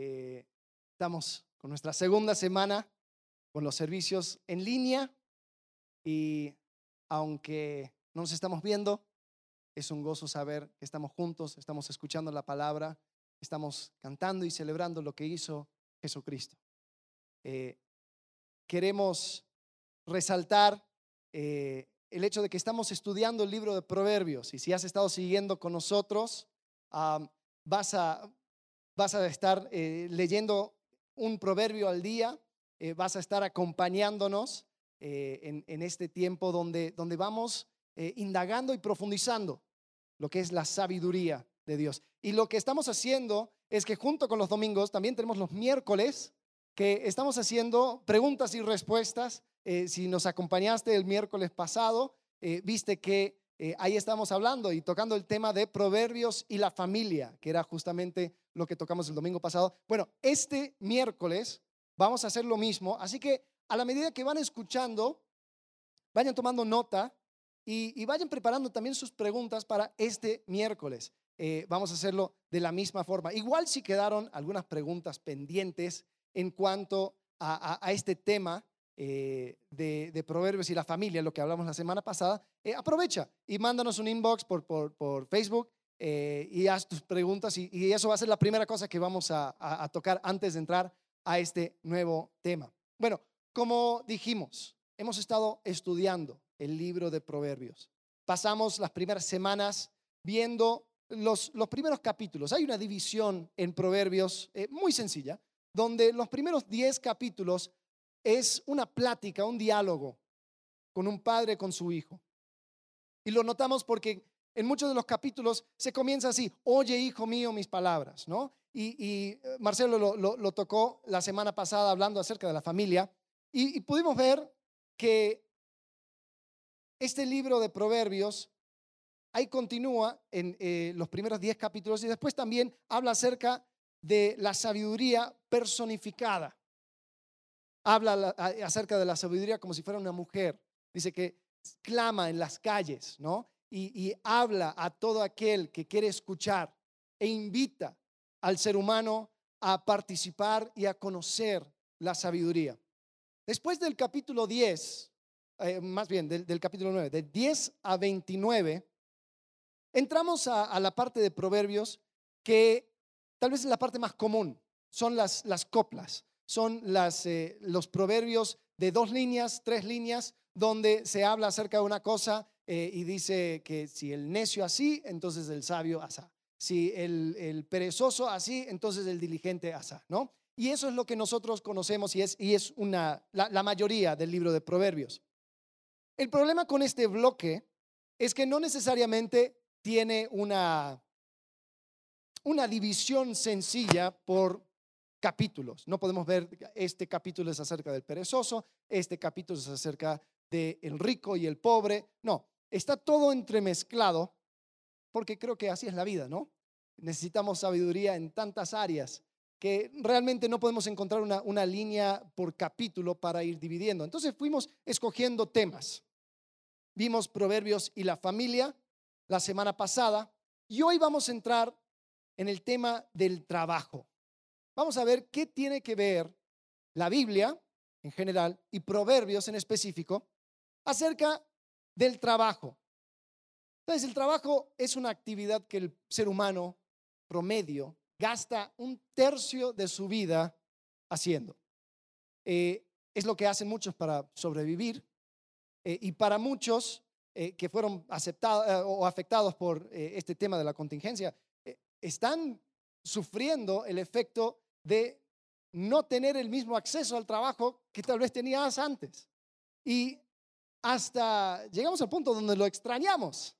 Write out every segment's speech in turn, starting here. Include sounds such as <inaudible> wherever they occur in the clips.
Eh, estamos con nuestra segunda semana con los servicios en línea y aunque no nos estamos viendo, es un gozo saber que estamos juntos, estamos escuchando la palabra, estamos cantando y celebrando lo que hizo Jesucristo. Eh, queremos resaltar eh, el hecho de que estamos estudiando el libro de Proverbios y si has estado siguiendo con nosotros, vas a, vas a estar eh, leyendo un proverbio al día, eh, vas a estar acompañándonos eh, en, este tiempo donde, donde vamos indagando y profundizando lo que es la sabiduría de Dios. Y lo que estamos haciendo es que junto con los domingos también tenemos los miércoles que estamos haciendo preguntas y respuestas. si nos acompañaste el miércoles pasado, viste que eh, ahí estamos hablando y tocando el tema de proverbios y la familia, que era justamente lo que tocamos el domingo pasado. Bueno, este miércoles vamos a hacer lo mismo, así que a la medida que van escuchando, vayan tomando nota y, vayan preparando también sus preguntas para este miércoles. Eh, vamos a hacerlo de la misma forma. Igual si quedaron algunas preguntas pendientes en cuanto a este tema, eh, de, Proverbios y la familia, lo que hablamos la semana pasada, eh, aprovecha y mándanos un inbox por, por, Facebook eh, y haz tus preguntas y, eso va a ser la primera cosa que vamos a, a, tocar antes de entrar a este nuevo tema. Bueno, como dijimos, hemos estado estudiando el libro de Proverbios. Pasamos las primeras semanas viendo los, los primeros capítulos. Hay una división en Proverbios muy sencilla, donde los primeros 10 capítulos es una plática, un diálogo con un padre con su hijo. Y lo notamos porque en muchos de los capítulos se comienza así, oye hijo mío mis palabras, ¿no? Y, eh, Marcelo lo, tocó la semana pasada hablando acerca de la familia y, pudimos ver que este libro de Proverbios ahí continúa en eh, los primeros 10 capítulos y después también habla acerca de la sabiduría personificada habla acerca de la sabiduría como si fuera una mujer. Dice que clama en las calles, ¿no? Y, habla a todo aquel que quiere escuchar e invita al ser humano a participar y a conocer la sabiduría. Después del capítulo 10, eh, más bien del, capítulo 9, de 10 a 29, entramos a, la parte de proverbios que tal vez es la parte más común, son las, las coplas son eh, los proverbios de dos líneas, tres líneas, donde se habla acerca de una cosa eh, y dice que si el necio así, entonces el sabio asá. Si el, perezoso así, entonces el diligente asá, ¿no? Y eso es lo que nosotros conocemos y es, y es una, la, la mayoría del libro de proverbios. El problema con este bloque es que no necesariamente tiene una, una división sencilla por capítulos. No podemos ver, este capítulo es acerca del perezoso, este capítulo es acerca del el rico y el pobre. No, está todo entremezclado porque creo que así es la vida, ¿no? Necesitamos sabiduría en tantas áreas que realmente no podemos encontrar una, línea por capítulo para ir dividiendo. Entonces fuimos escogiendo temas. Vimos Proverbios y la familia la semana pasada y hoy vamos a entrar en el tema del trabajo vamos a ver qué tiene que ver la Biblia en general y Proverbios en específico acerca del trabajo. Entonces, el trabajo es una actividad que el ser humano promedio gasta un tercio de su vida haciendo. Eh, es lo que hacen muchos para sobrevivir eh, y para muchos eh, que fueron aceptados o afectados por este tema de la contingencia, están sufriendo el efecto de no tener el mismo acceso al trabajo que tal vez tenías antes. Y hasta llegamos al punto donde lo extrañamos.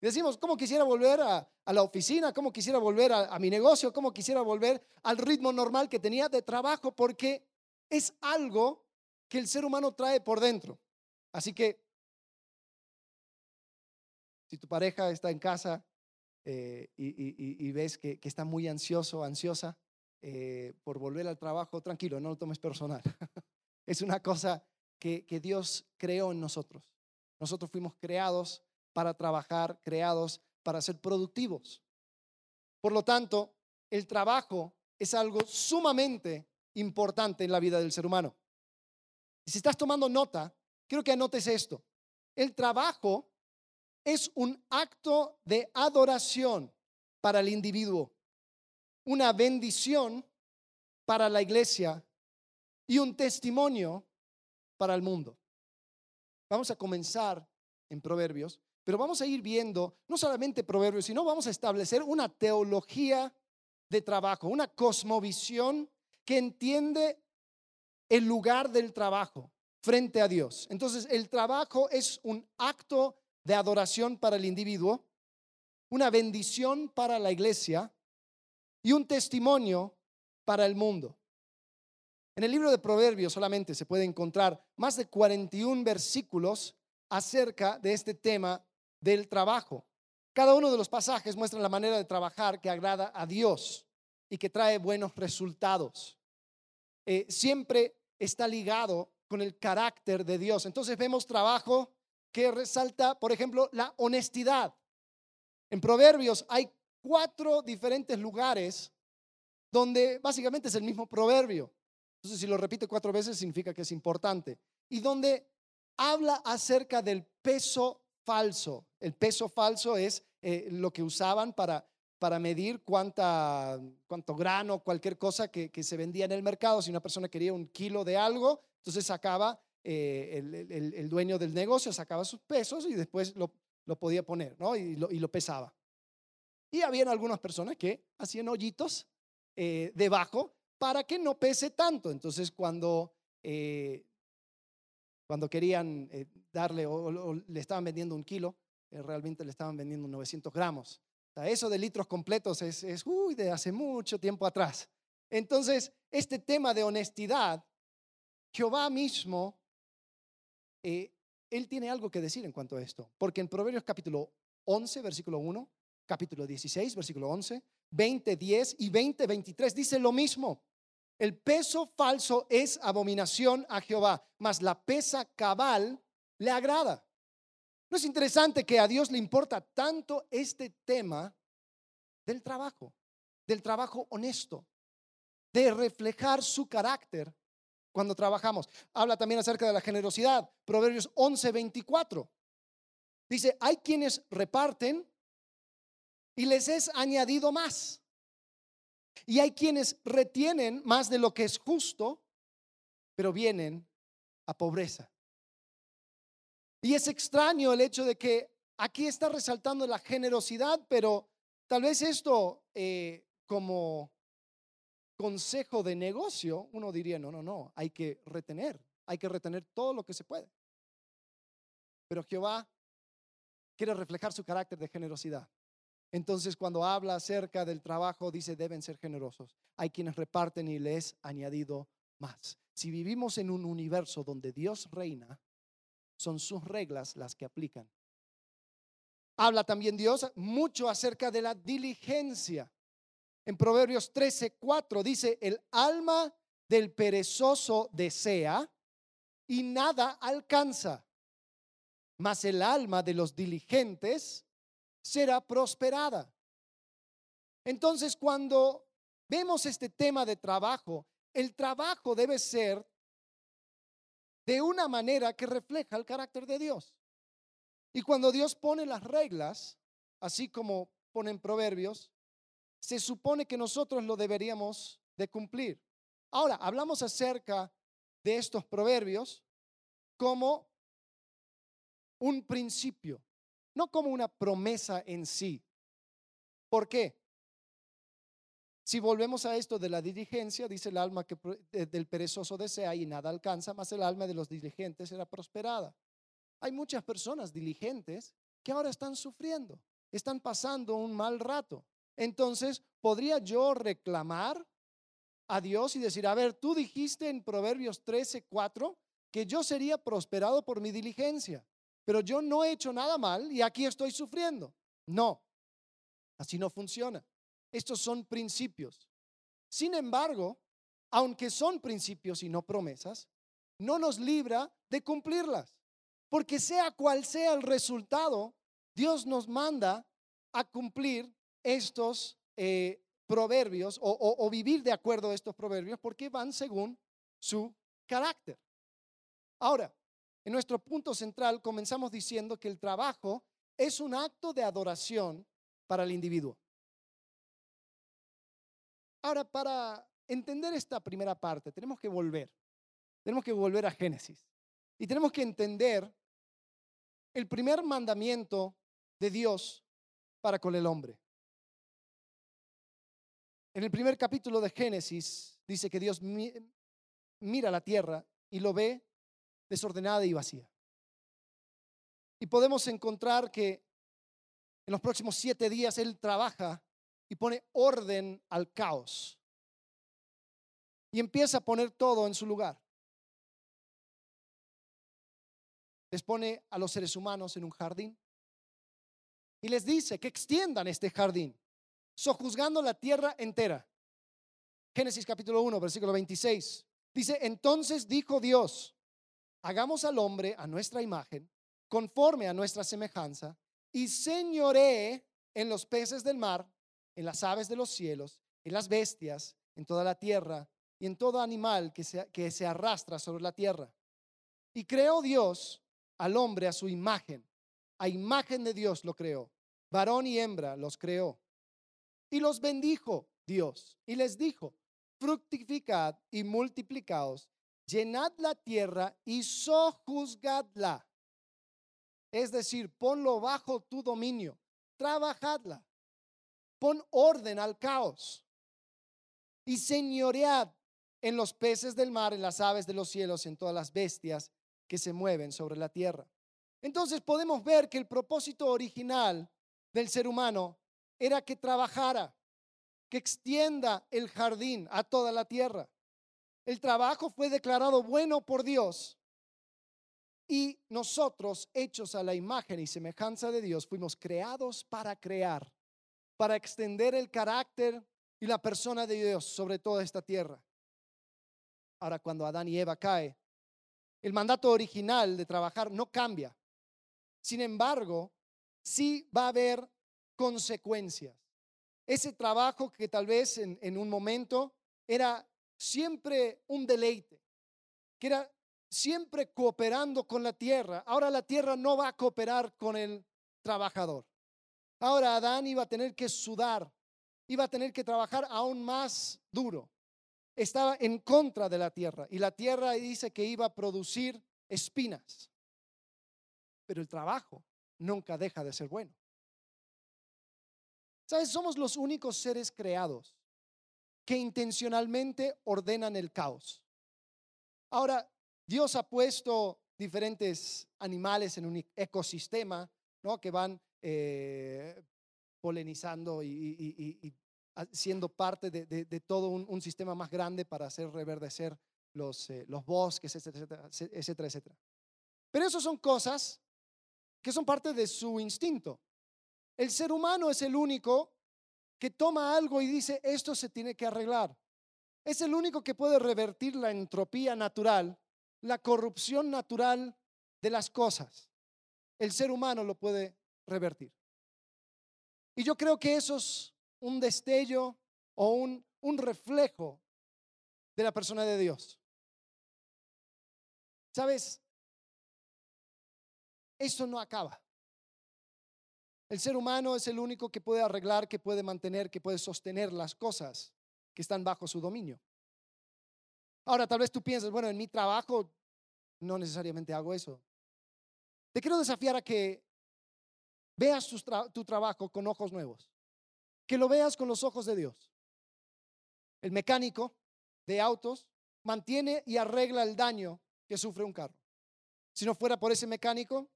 Decimos, ¿cómo quisiera volver a, la oficina? ¿Cómo quisiera volver a, mi negocio? ¿Cómo quisiera volver al ritmo normal que tenía de trabajo? Porque es algo que el ser humano trae por dentro. Así que, si tu pareja está en casa eh, y, ves que, está muy ansioso, ansiosa, eh, por volver al trabajo, tranquilo, no lo tomes personal. <laughs> es una cosa que, Dios creó en nosotros. Nosotros fuimos creados para trabajar, creados para ser productivos. Por lo tanto, el trabajo es algo sumamente importante en la vida del ser humano. Si estás tomando nota, quiero que anotes esto. El trabajo es un acto de adoración para el individuo, una bendición para la iglesia y un testimonio para el mundo. Vamos a comenzar en Proverbios, pero vamos a ir viendo no solamente Proverbios, sino vamos a establecer una teología de trabajo, una cosmovisión que entiende el lugar del trabajo frente a Dios. Entonces, el trabajo es un acto de adoración para el individuo, una bendición para la iglesia y un testimonio para el mundo. En el libro de Proverbios solamente se puede encontrar más de 41 versículos acerca de este tema del trabajo. Cada uno de los pasajes muestra la manera de trabajar que agrada a Dios y que trae buenos resultados. Eh, siempre está ligado con el carácter de Dios. Entonces vemos trabajo que resalta, por ejemplo, la honestidad. En Proverbios hay cuatro diferentes lugares donde básicamente es el mismo proverbio. Entonces, si lo repite cuatro veces, significa que es importante. Y donde habla acerca del peso falso. El peso falso es eh, lo que usaban para, para medir cuánta, cuánto grano, cualquier cosa que, que, se vendía en el mercado. Si una persona quería un kilo de algo, entonces sacaba eh, el, dueño del negocio, sacaba sus pesos y después lo, podía poner, ¿no? Y lo, y lo, pesaba. Y habían algunas personas que hacían hoyitos eh, debajo para que no pese tanto. Entonces, cuando, eh, cuando querían darle o, le estaban vendiendo un kilo, realmente le estaban vendiendo 900 gramos. eso de litros completos es, es de hace mucho tiempo atrás. Entonces, este tema de honestidad, Jehová mismo eh, él tiene algo que decir en cuanto a esto, porque en Proverbios capítulo 11, versículo 1, capítulo 16, versículo 11, 20, 10 y 20, 23 dice lo mismo. El peso falso es abominación a Jehová, mas la pesa cabal le agrada. ¿No es interesante que a Dios le importa tanto este tema del trabajo, del trabajo honesto, de reflejar su carácter cuando trabajamos. Habla también acerca de la generosidad. Proverbios 11, 24. Dice, hay quienes reparten y les es añadido más. Y hay quienes retienen más de lo que es justo, pero vienen a pobreza. Y es extraño el hecho de que aquí está resaltando la generosidad, pero tal vez esto eh, como consejo de negocio, uno diría, no, no, no, hay que retener, hay que retener todo lo que se puede. Pero Jehová quiere reflejar su carácter de generosidad. Entonces, cuando habla acerca del trabajo, dice, deben ser generosos. Hay quienes reparten y les añadido más. Si vivimos en un universo donde Dios reina, son sus reglas las que aplican. Habla también Dios mucho acerca de la diligencia. En Proverbios 13, 4 dice, el alma del perezoso desea y nada alcanza, mas el alma de los diligentes será prosperada. Entonces, cuando vemos este tema de trabajo, el trabajo debe ser de una manera que refleja el carácter de Dios. Y cuando Dios pone las reglas, así como ponen proverbios, se supone que nosotros lo deberíamos de cumplir. Ahora, hablamos acerca de estos proverbios como un principio, no como una promesa en sí. ¿Por qué? Si volvemos a esto de la diligencia, dice el alma que del perezoso desea y nada alcanza, más el alma de los diligentes será prosperada. Hay muchas personas diligentes que ahora están sufriendo, están pasando un mal rato. Entonces, ¿podría yo reclamar a Dios y decir, a ver, tú dijiste en Proverbios 13, 4 que yo sería prosperado por mi diligencia, pero yo no he hecho nada mal y aquí estoy sufriendo? No, así no funciona. Estos son principios. Sin embargo, aunque son principios y no promesas, no nos libra de cumplirlas. Porque sea cual sea el resultado, Dios nos manda a cumplir estos eh, proverbios o, o vivir de acuerdo a estos proverbios porque van según su carácter. Ahora, en nuestro punto central comenzamos diciendo que el trabajo es un acto de adoración para el individuo. Ahora, para entender esta primera parte, tenemos que volver. Tenemos que volver a Génesis. Y tenemos que entender el primer mandamiento de Dios para con el hombre. En el primer capítulo de Génesis dice que Dios mira la tierra y lo ve desordenada y vacía. Y podemos encontrar que en los próximos siete días Él trabaja y pone orden al caos. Y empieza a poner todo en su lugar. Les pone a los seres humanos en un jardín y les dice que extiendan este jardín, sojuzgando la tierra entera. Génesis capítulo 1, versículo 26. Dice, entonces dijo Dios, hagamos al hombre a nuestra imagen, conforme a nuestra semejanza, y señoré en los peces del mar, en las aves de los cielos, en las bestias, en toda la tierra y en todo animal que se, que se arrastra sobre la tierra. Y creó Dios al hombre a su imagen. A imagen de Dios lo creó. Varón y hembra los creó. Y los bendijo Dios y les dijo, fructificad y multiplicaos, llenad la tierra y sojuzgadla. Es decir, ponlo bajo tu dominio, trabajadla, pon orden al caos y señoread en los peces del mar, en las aves de los cielos, en todas las bestias que se mueven sobre la tierra. Entonces podemos ver que el propósito original del ser humano era que trabajara, que extienda el jardín a toda la tierra. El trabajo fue declarado bueno por Dios y nosotros, hechos a la imagen y semejanza de Dios, fuimos creados para crear, para extender el carácter y la persona de Dios sobre toda esta tierra. Ahora, cuando Adán y Eva cae, el mandato original de trabajar no cambia. Sin embargo, sí va a haber consecuencias. Ese trabajo que tal vez en, en un momento era siempre un deleite, que era siempre cooperando con la tierra. Ahora la tierra no va a cooperar con el trabajador. Ahora Adán iba a tener que sudar, iba a tener que trabajar aún más duro. Estaba en contra de la tierra y la tierra dice que iba a producir espinas. Pero el trabajo nunca deja de ser bueno. ¿Sabes? Somos los únicos seres creados que intencionalmente ordenan el caos. Ahora, Dios ha puesto diferentes animales en un ecosistema, ¿no? Que van eh, polinizando y, siendo parte de, todo un, sistema más grande para hacer reverdecer los, eh, los bosques, etcétera, etcétera, etcétera. Pero eso son cosas que son parte de su instinto. El ser humano es el único que toma algo y dice, esto se tiene que arreglar. Es el único que puede revertir la entropía natural, la corrupción natural de las cosas. El ser humano lo puede revertir. Y yo creo que eso es un destello o un, un reflejo de la persona de Dios. ¿Sabes? Eso no acaba. El ser humano es el único que puede arreglar, que puede mantener, que puede sostener las cosas que están bajo su dominio. Ahora, tal vez tú pienses, bueno, en mi trabajo no necesariamente hago eso. Te quiero desafiar a que veas tu, trabajo con ojos nuevos, que lo veas con los ojos de Dios. El mecánico de autos mantiene y arregla el daño que sufre un carro. Si no fuera por ese mecánico,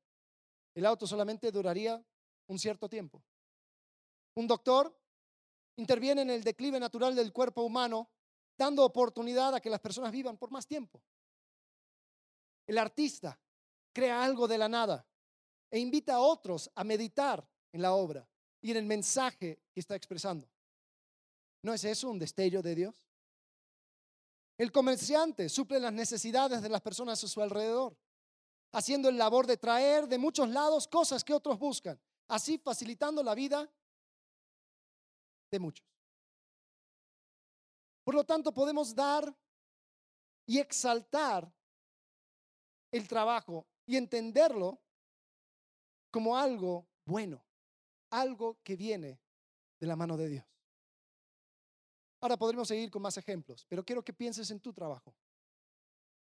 el auto solamente duraría un cierto tiempo. Un doctor interviene en el declive natural del cuerpo humano, dando oportunidad a que las personas vivan por más tiempo. El artista crea algo de la nada e invita a otros a meditar en la obra y en el mensaje que está expresando. ¿No es eso un destello de Dios? El comerciante suple las necesidades de las personas a su alrededor, haciendo el labor de traer de muchos lados cosas que otros buscan así facilitando la vida de muchos. Por lo tanto, podemos dar y exaltar el trabajo y entenderlo como algo bueno, algo que viene de la mano de Dios. Ahora podremos seguir con más ejemplos, pero quiero que pienses en tu trabajo.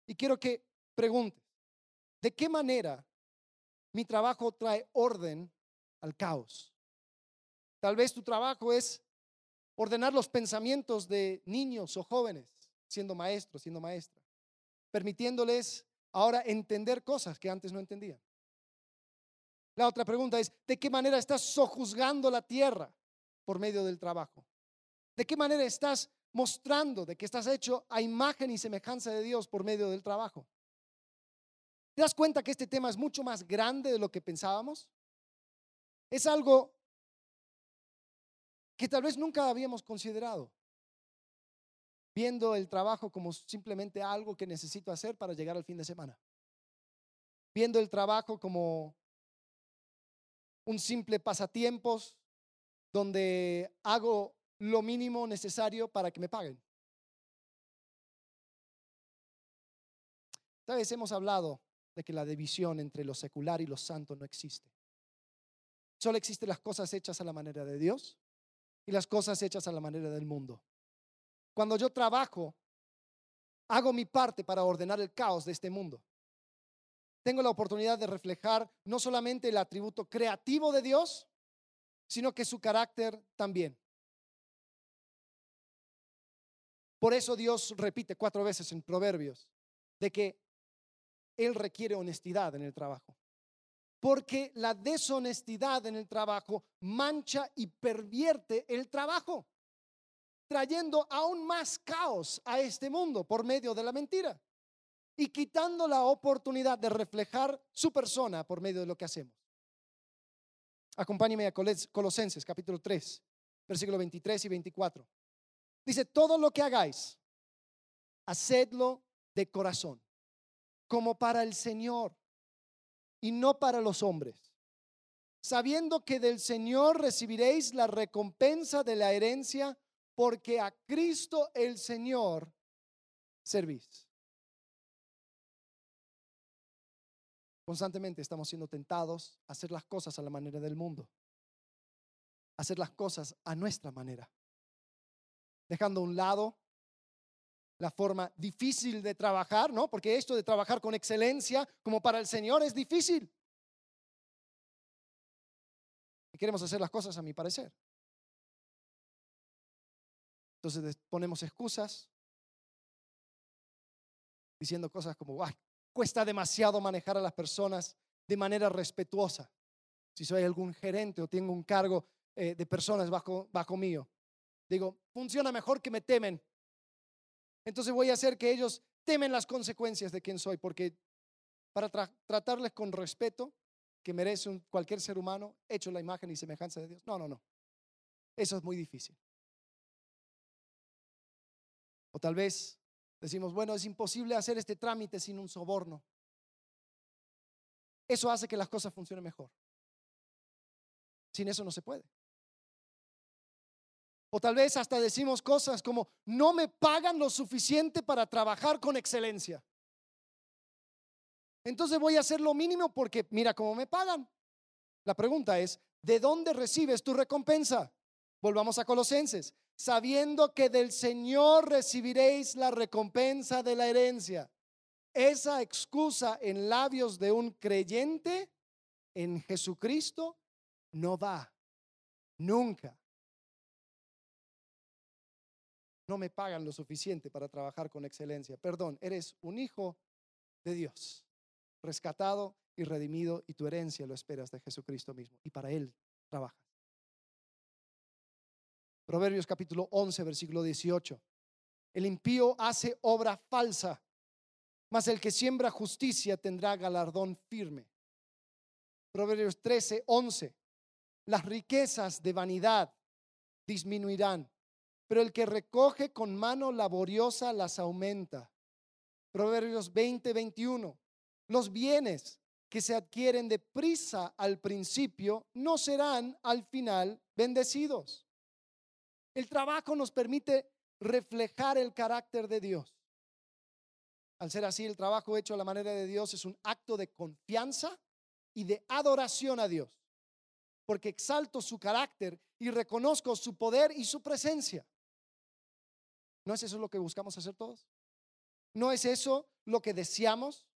Y quiero que preguntes, ¿de qué manera mi trabajo trae orden al caos? Tal vez tu trabajo es ordenar los pensamientos de niños o jóvenes, siendo maestro, siendo maestra, permitiéndoles ahora entender cosas que antes no entendían. La otra pregunta es, ¿de qué manera estás sojuzgando la tierra por medio del trabajo? ¿De qué manera estás mostrando de que estás hecho a imagen y semejanza de Dios por medio del trabajo? ¿Te das cuenta que este tema es mucho más grande de lo que pensábamos? Es algo que tal vez nunca habíamos considerado, viendo el trabajo como simplemente algo que necesito hacer para llegar al fin de semana, viendo el trabajo como un simple pasatiempos donde hago lo mínimo necesario para que me paguen. Tal vez hemos hablado de que la división entre lo secular y lo santo no existe. Solo existen las cosas hechas a la manera de Dios y las cosas hechas a la manera del mundo. Cuando yo trabajo, hago mi parte para ordenar el caos de este mundo. Tengo la oportunidad de reflejar no solamente el atributo creativo de Dios, sino que su carácter también. Por eso Dios repite cuatro veces en Proverbios de que Él requiere honestidad en el trabajo porque la deshonestidad en el trabajo mancha y pervierte el trabajo, trayendo aún más caos a este mundo por medio de la mentira y quitando la oportunidad de reflejar su persona por medio de lo que hacemos. Acompáñeme a Colosenses capítulo 3, versículo 23 y 24. Dice, todo lo que hagáis, hacedlo de corazón, como para el Señor y no para los hombres, sabiendo que del Señor recibiréis la recompensa de la herencia, porque a Cristo el Señor servís. Constantemente estamos siendo tentados a hacer las cosas a la manera del mundo, a hacer las cosas a nuestra manera, dejando a un lado la forma difícil de trabajar, ¿no? Porque esto de trabajar con excelencia como para el Señor es difícil. Queremos hacer las cosas a mi parecer. Entonces ponemos excusas diciendo cosas como, cuesta demasiado manejar a las personas de manera respetuosa. Si soy algún gerente o tengo un cargo eh, de personas bajo, bajo mío, digo, funciona mejor que me temen entonces voy a hacer que ellos temen las consecuencias de quién soy, porque para tratarles con respeto que merece cualquier ser humano, hecho la imagen y semejanza de Dios. No, no, no. Eso es muy difícil. O tal vez decimos, bueno, es imposible hacer este trámite sin un soborno. Eso hace que las cosas funcionen mejor. Sin eso no se puede. O tal vez hasta decimos cosas como, no me pagan lo suficiente para trabajar con excelencia. Entonces voy a hacer lo mínimo porque mira cómo me pagan. La pregunta es, ¿de dónde recibes tu recompensa? Volvamos a Colosenses, sabiendo que del Señor recibiréis la recompensa de la herencia. Esa excusa en labios de un creyente en Jesucristo no va, nunca. No me pagan lo suficiente para trabajar con excelencia. Perdón, eres un hijo de Dios, rescatado y redimido y tu herencia lo esperas de Jesucristo mismo y para Él trabajas. Proverbios capítulo 11, versículo 18. El impío hace obra falsa, mas el que siembra justicia tendrá galardón firme. Proverbios 13, 11. Las riquezas de vanidad disminuirán, pero el que recoge con mano laboriosa las aumenta. Proverbios 20, 21. Los bienes que se adquieren de prisa al principio no serán al final bendecidos. El trabajo nos permite reflejar el carácter de Dios. Al ser así, el trabajo hecho a la manera de Dios es un acto de confianza y de adoración a Dios, porque exalto su carácter y reconozco su poder y su presencia. ¿No es eso lo que buscamos hacer todos? ¿No es eso lo que deseamos?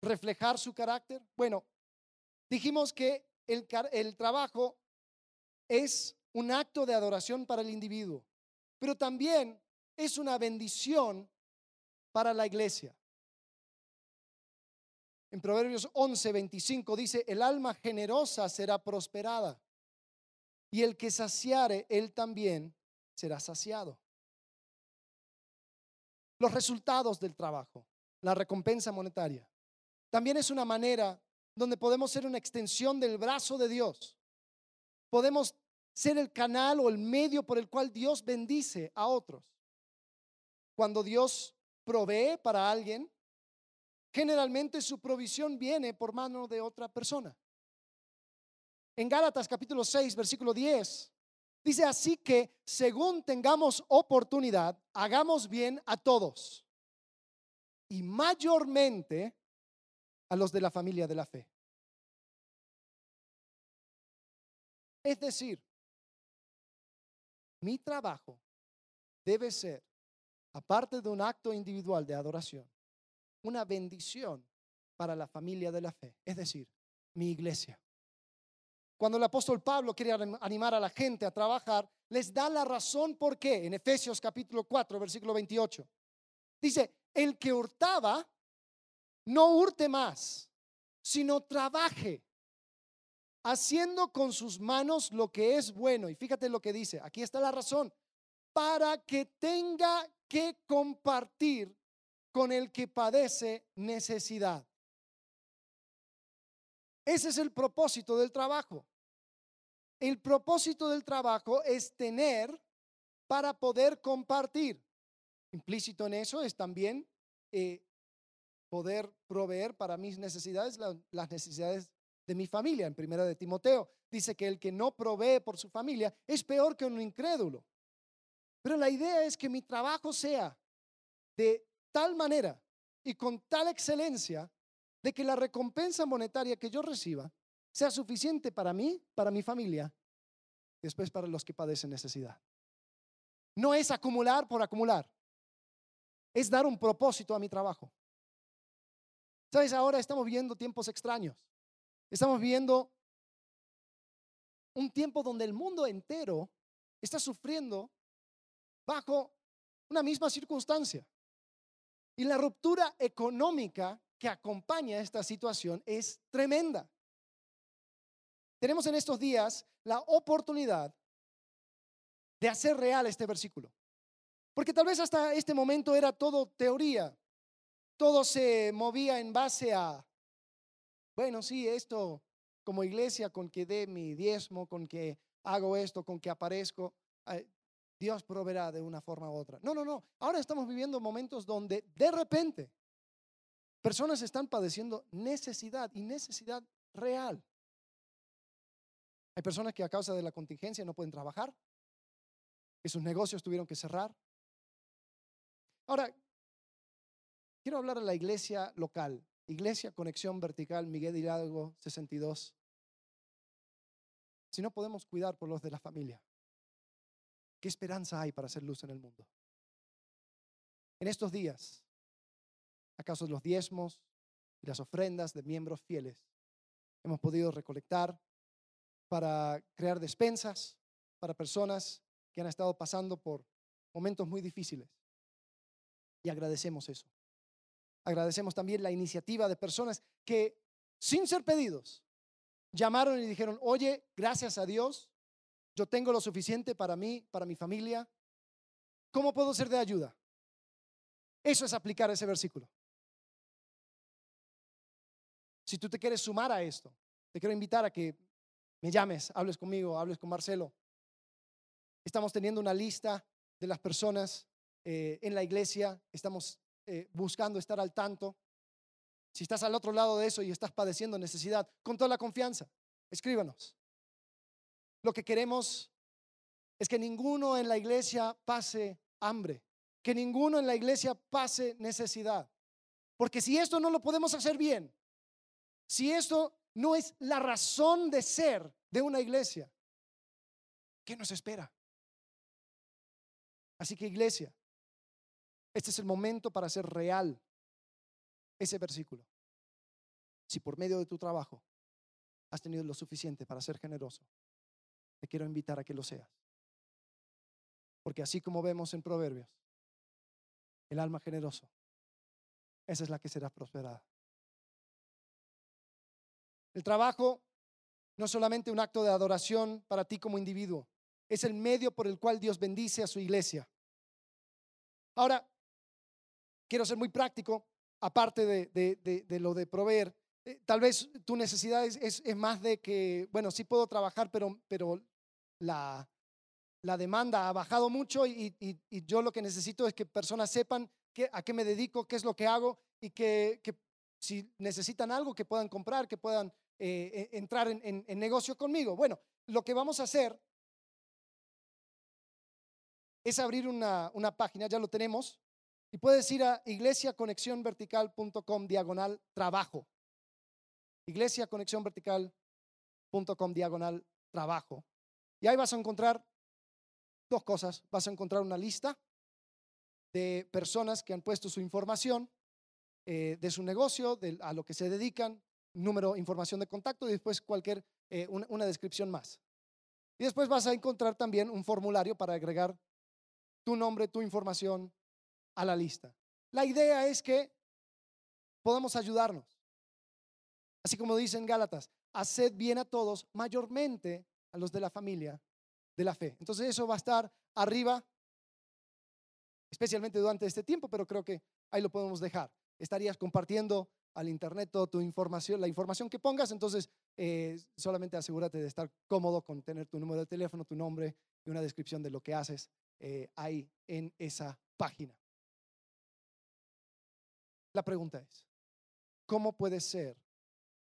¿Reflejar su carácter? Bueno, dijimos que el, trabajo es un acto de adoración para el individuo, pero también es una bendición para la iglesia. En Proverbios 11, 25 dice, el alma generosa será prosperada y el que saciare, él también será saciado. Los resultados del trabajo, la recompensa monetaria, también es una manera donde podemos ser una extensión del brazo de Dios. Podemos ser el canal o el medio por el cual Dios bendice a otros. Cuando Dios provee para alguien, generalmente su provisión viene por mano de otra persona. En Gálatas capítulo 6, versículo 10, dice así que según tengamos oportunidad, hagamos bien a todos y mayormente a los de la familia de la fe. Es decir, mi trabajo debe ser aparte de un acto individual de adoración, una bendición para la familia de la fe, es decir, mi iglesia. Cuando el apóstol Pablo quiere animar a la gente a trabajar, les da la razón por qué en Efesios capítulo 4, versículo 28. Dice, el que hurtaba, no hurte más, sino trabaje, haciendo con sus manos lo que es bueno. Y fíjate lo que dice, aquí está la razón, para que tenga que compartir con el que padece necesidad. Ese es el propósito del trabajo. El propósito del trabajo es tener para poder compartir. Implícito en eso es también eh, poder proveer para mis necesidades, las necesidades de mi familia. En primera de Timoteo dice que el que no provee por su familia es peor que un incrédulo. Pero la idea es que mi trabajo sea de tal manera y con tal excelencia de que la recompensa monetaria que yo reciba sea suficiente para mí, para mi familia, y después para los que padecen necesidad. No es acumular por acumular, es dar un propósito a mi trabajo. Sabes, ahora estamos viviendo tiempos extraños. Estamos viviendo un tiempo donde el mundo entero está sufriendo bajo una misma circunstancia. Y la ruptura económica que acompaña esta situación es tremenda. Tenemos en estos días la oportunidad de hacer real este versículo. Porque tal vez hasta este momento era todo teoría. Todo se movía en base a, bueno, sí, esto como iglesia, con que dé mi diezmo, con que hago esto, con que aparezco. Dios proveerá de una forma u otra. No, no, no. Ahora estamos viviendo momentos donde de repente personas están padeciendo necesidad y necesidad real. Hay personas que a causa de la contingencia no pueden trabajar, que sus negocios tuvieron que cerrar. Ahora, quiero hablar a la iglesia local, Iglesia Conexión Vertical Miguel Hidalgo 62. Si no podemos cuidar por los de la familia, ¿Qué esperanza hay para hacer luz en el mundo? En estos días, ¿acaso los diezmos y las ofrendas de miembros fieles hemos podido recolectar para crear despensas para personas que han estado pasando por momentos muy difíciles? Y agradecemos eso. Agradecemos también la iniciativa de personas que, sin ser pedidos, llamaron y dijeron, oye, gracias a Dios, yo tengo lo suficiente para mí, para mi familia. ¿Cómo puedo ser de ayuda? Eso es aplicar ese versículo. Si tú te quieres sumar a esto, te quiero invitar a que me llames, hables conmigo, hables con Marcelo. Estamos teniendo una lista de las personas eh, en la iglesia, estamos eh, buscando estar al tanto. Si estás al otro lado de eso y estás padeciendo necesidad, con toda la confianza, escríbanos. Lo que queremos es que ninguno en la iglesia pase hambre, que ninguno en la iglesia pase necesidad. Porque si esto no lo podemos hacer bien, si esto no es la razón de ser de una iglesia, ¿qué nos espera? Así que iglesia, este es el momento para hacer real ese versículo. Si por medio de tu trabajo has tenido lo suficiente para ser generoso, te quiero invitar a que lo seas. Porque así como vemos en Proverbios, el alma generosa, esa es la que será prosperada. El trabajo no es solamente un acto de adoración para ti como individuo, es el medio por el cual Dios bendice a su iglesia. Ahora, quiero ser muy práctico, aparte de, lo de proveer. Eh, tal vez tu necesidad es, más de que, bueno, sí puedo trabajar, pero, pero la, la demanda ha bajado mucho y, yo lo que necesito es que personas sepan a qué me dedico, qué es lo que hago y que, si necesitan algo, que puedan comprar, que puedan eh, e, entrar en, negocio conmigo. Bueno, lo que vamos a hacer es abrir una, una página, ya lo tenemos, y puedes ir a iglesiaconexionvertical.com diagonal trabajo. iglesiaconexionvertical.com diagonal trabajo. Y ahí vas a encontrar dos cosas. Vas a encontrar una lista de personas que han puesto su información eh, de su negocio, de, a lo que se dedican, número, información de contacto y después cualquier, eh, una, descripción más. Y después vas a encontrar también un formulario para agregar tu nombre, tu información a la lista. La idea es que podamos ayudarnos. Así como dicen Gálatas, haced bien a todos, mayormente a los de la familia de la fe. Entonces eso va a estar arriba, especialmente durante este tiempo, pero creo que ahí lo podemos dejar. Estarías compartiendo al internet toda tu información, la información que pongas, entonces eh, solamente asegúrate de estar cómodo con tener tu número de teléfono, tu nombre y una descripción de lo que haces eh, ahí en esa página. La pregunta es, ¿cómo puedes ser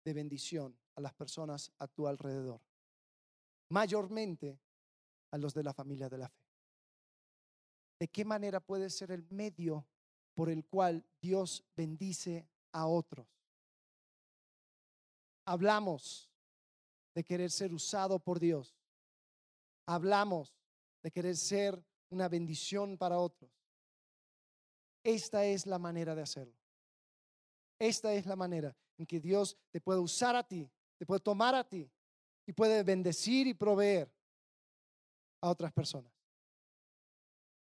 de bendición a las personas a tu alrededor? Mayormente a los de la familia de la fe. ¿De qué manera puede ser el medio por el cual Dios bendice a otros? Hablamos de querer ser usado por Dios. Hablamos de querer ser una bendición para otros. Esta es la manera de hacerlo. Esta es la manera en que Dios te puede usar a ti, te puede tomar a ti y puede bendecir y proveer a otras personas.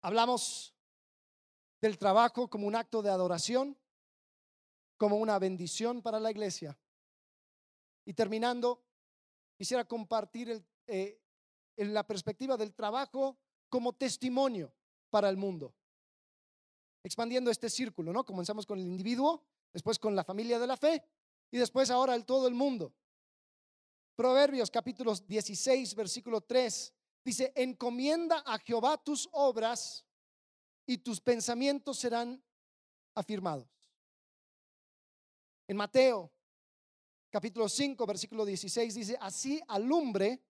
Hablamos del trabajo como un acto de adoración, como una bendición para la iglesia. Y terminando, quisiera compartir eh, en la perspectiva del trabajo como testimonio para el mundo. Expandiendo este círculo, ¿no? Comenzamos con el individuo, después con la familia de la fe y después ahora el todo el mundo. Proverbios capítulo 16, versículo 3 Dice, encomienda a Jehová tus obras y tus pensamientos serán afirmados. En Mateo capítulo 5, versículo 16 dice, así alumbre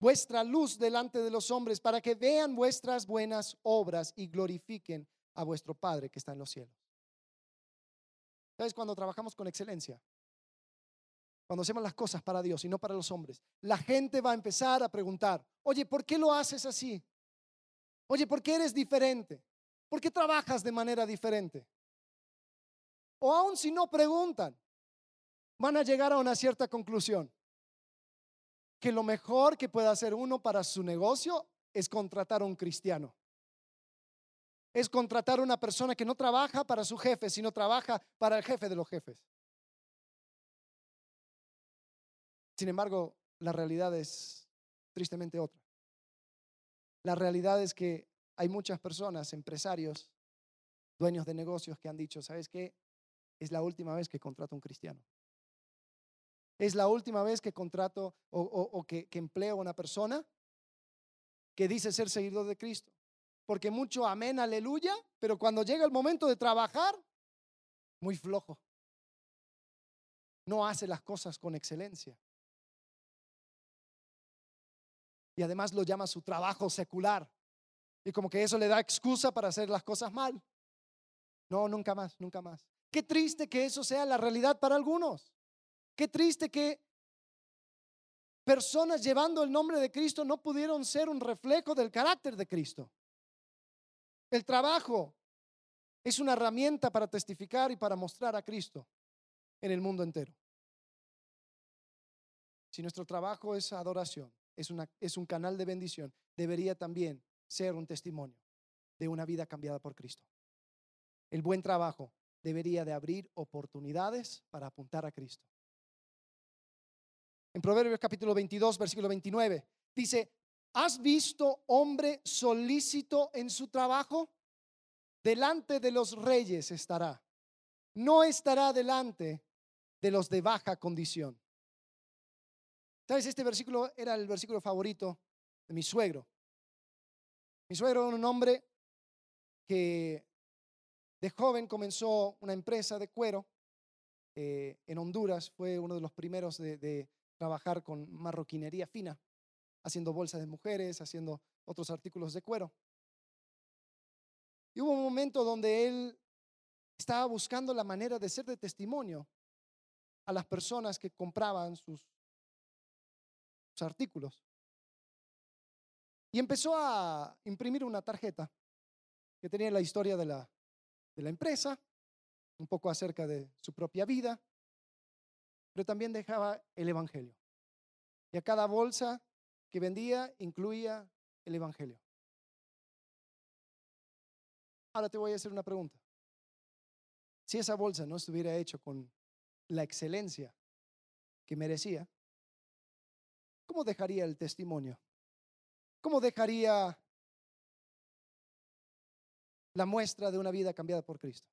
vuestra luz delante de los hombres para que vean vuestras buenas obras y glorifiquen a vuestro Padre que está en los cielos. ¿Sabes cuando trabajamos con excelencia? cuando hacemos las cosas para Dios y no para los hombres, la gente va a empezar a preguntar, oye, ¿por qué lo haces así? Oye, ¿por qué eres diferente? ¿Por qué trabajas de manera diferente? O aún si no preguntan, van a llegar a una cierta conclusión, que lo mejor que puede hacer uno para su negocio es contratar a un cristiano. Es contratar a una persona que no trabaja para su jefe, sino trabaja para el jefe de los jefes. Sin embargo, la realidad es tristemente otra. La realidad es que hay muchas personas, empresarios, dueños de negocios que han dicho, ¿sabes qué? Es la última vez que contrato a un cristiano. Es la última vez que contrato o, que, que empleo a una persona que dice ser seguidor de Cristo. Porque mucho amén, aleluya, pero cuando llega el momento de trabajar, muy flojo. No hace las cosas con excelencia. y además lo llama su trabajo secular. Y como que eso le da excusa para hacer las cosas mal. No, nunca más, nunca más. Qué triste que eso sea la realidad para algunos. Qué triste que personas llevando el nombre de Cristo no pudieron ser un reflejo del carácter de Cristo. El trabajo es una herramienta para testificar y para mostrar a Cristo en el mundo entero. Si nuestro trabajo es adoración, es, una, es un canal de bendición, debería también ser un testimonio de una vida cambiada por Cristo. El buen trabajo debería de abrir oportunidades para apuntar a Cristo. En Proverbios capítulo 22, versículo 29, dice, ¿has visto hombre solícito en su trabajo? Delante de los reyes estará. No estará delante de los de baja condición. ¿Sabes? Este versículo era el versículo favorito de mi suegro. Mi suegro era un hombre que de joven comenzó una empresa de cuero eh, en Honduras. Fue uno de los primeros de, trabajar con marroquinería fina, haciendo bolsas de mujeres, haciendo otros artículos de cuero. Y hubo un momento donde él estaba buscando la manera de ser de testimonio a las personas que compraban sus, sus artículos. Y empezó a imprimir una tarjeta que tenía la historia de la, de la empresa, un poco acerca de su propia vida, pero también dejaba el Evangelio. Y a cada bolsa que vendía incluía el Evangelio. Ahora te voy a hacer una pregunta. Si esa bolsa no estuviera hecha con la excelencia que merecía, ¿cómo dejaría el testimonio? ¿Cómo dejaría la muestra de una vida cambiada por Cristo?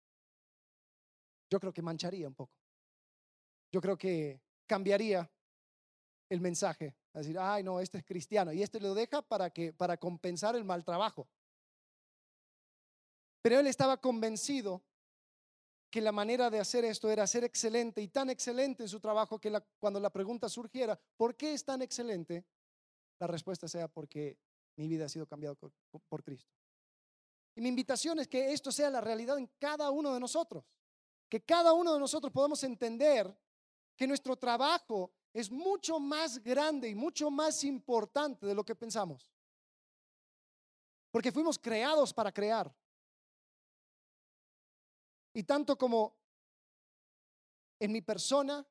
Yo creo que mancharía un poco. Yo creo que cambiaría el mensaje. A decir, ay, no, este es cristiano. Y este lo deja para, que, para compensar el mal trabajo. Pero él estaba convencido que la manera de hacer esto era ser excelente y tan excelente en su trabajo que cuando la pregunta surgiera, ¿por qué es tan excelente? La respuesta sea porque mi vida ha sido cambiada por Cristo. Y mi invitación es que esto sea la realidad en cada uno de nosotros, que cada uno de nosotros podamos entender que nuestro trabajo es mucho más grande y mucho más importante de lo que pensamos. Porque fuimos creados para crear. Y tanto como en mi persona,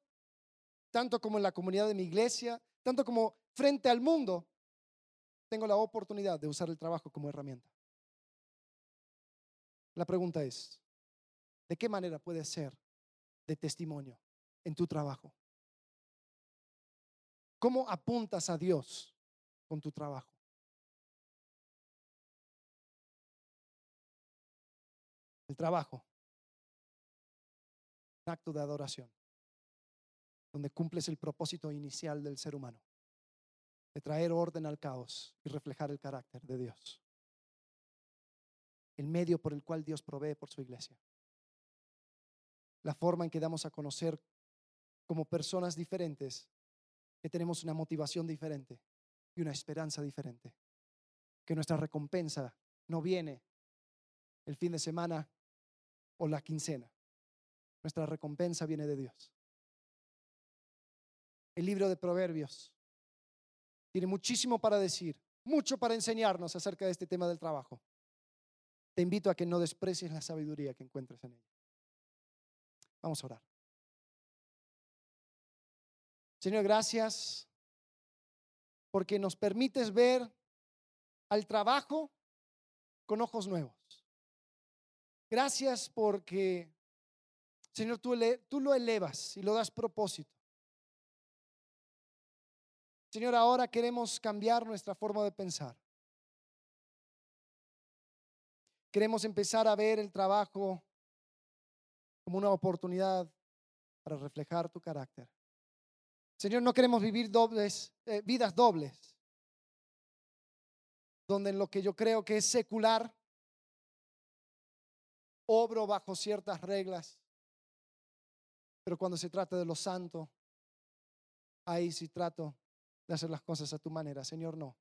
tanto como en la comunidad de mi iglesia, tanto como frente al mundo, tengo la oportunidad de usar el trabajo como herramienta. La pregunta es, ¿de qué manera puede ser de testimonio en tu trabajo? ¿Cómo apuntas a Dios con tu trabajo? El trabajo, un acto de adoración, donde cumples el propósito inicial del ser humano de traer orden al caos y reflejar el carácter de Dios. El medio por el cual Dios provee por su iglesia. La forma en que damos a conocer como personas diferentes que tenemos una motivación diferente y una esperanza diferente. Que nuestra recompensa no viene el fin de semana o la quincena. Nuestra recompensa viene de Dios. El libro de Proverbios tiene muchísimo para decir, mucho para enseñarnos acerca de este tema del trabajo. Te invito a que no desprecies la sabiduría que encuentres en ella. Vamos a orar. Señor, gracias porque nos permites ver al trabajo con ojos nuevos. Gracias porque, Señor, tú, tú lo elevas y lo das propósito. Señor, ahora queremos cambiar nuestra forma de pensar. Queremos empezar a ver el trabajo como una oportunidad para reflejar tu carácter. Señor, no queremos vivir dobles, eh, vidas dobles, donde en lo que yo creo que es secular, obro bajo ciertas reglas, pero cuando se trata de lo santo, ahí sí trato de hacer las cosas a tu manera. Señor, no.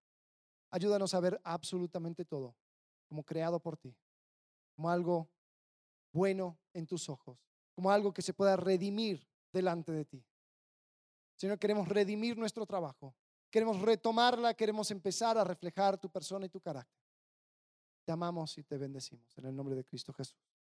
ayúdanos a ver absolutamente todo como creado por ti, como algo bueno en tus ojos, como algo que se pueda redimir delante de ti. Señor, queremos redimir nuestro trabajo, queremos retomarla, queremos empezar a reflejar tu persona y tu carácter. Te amamos y te bendecimos en el nombre de Cristo Jesús.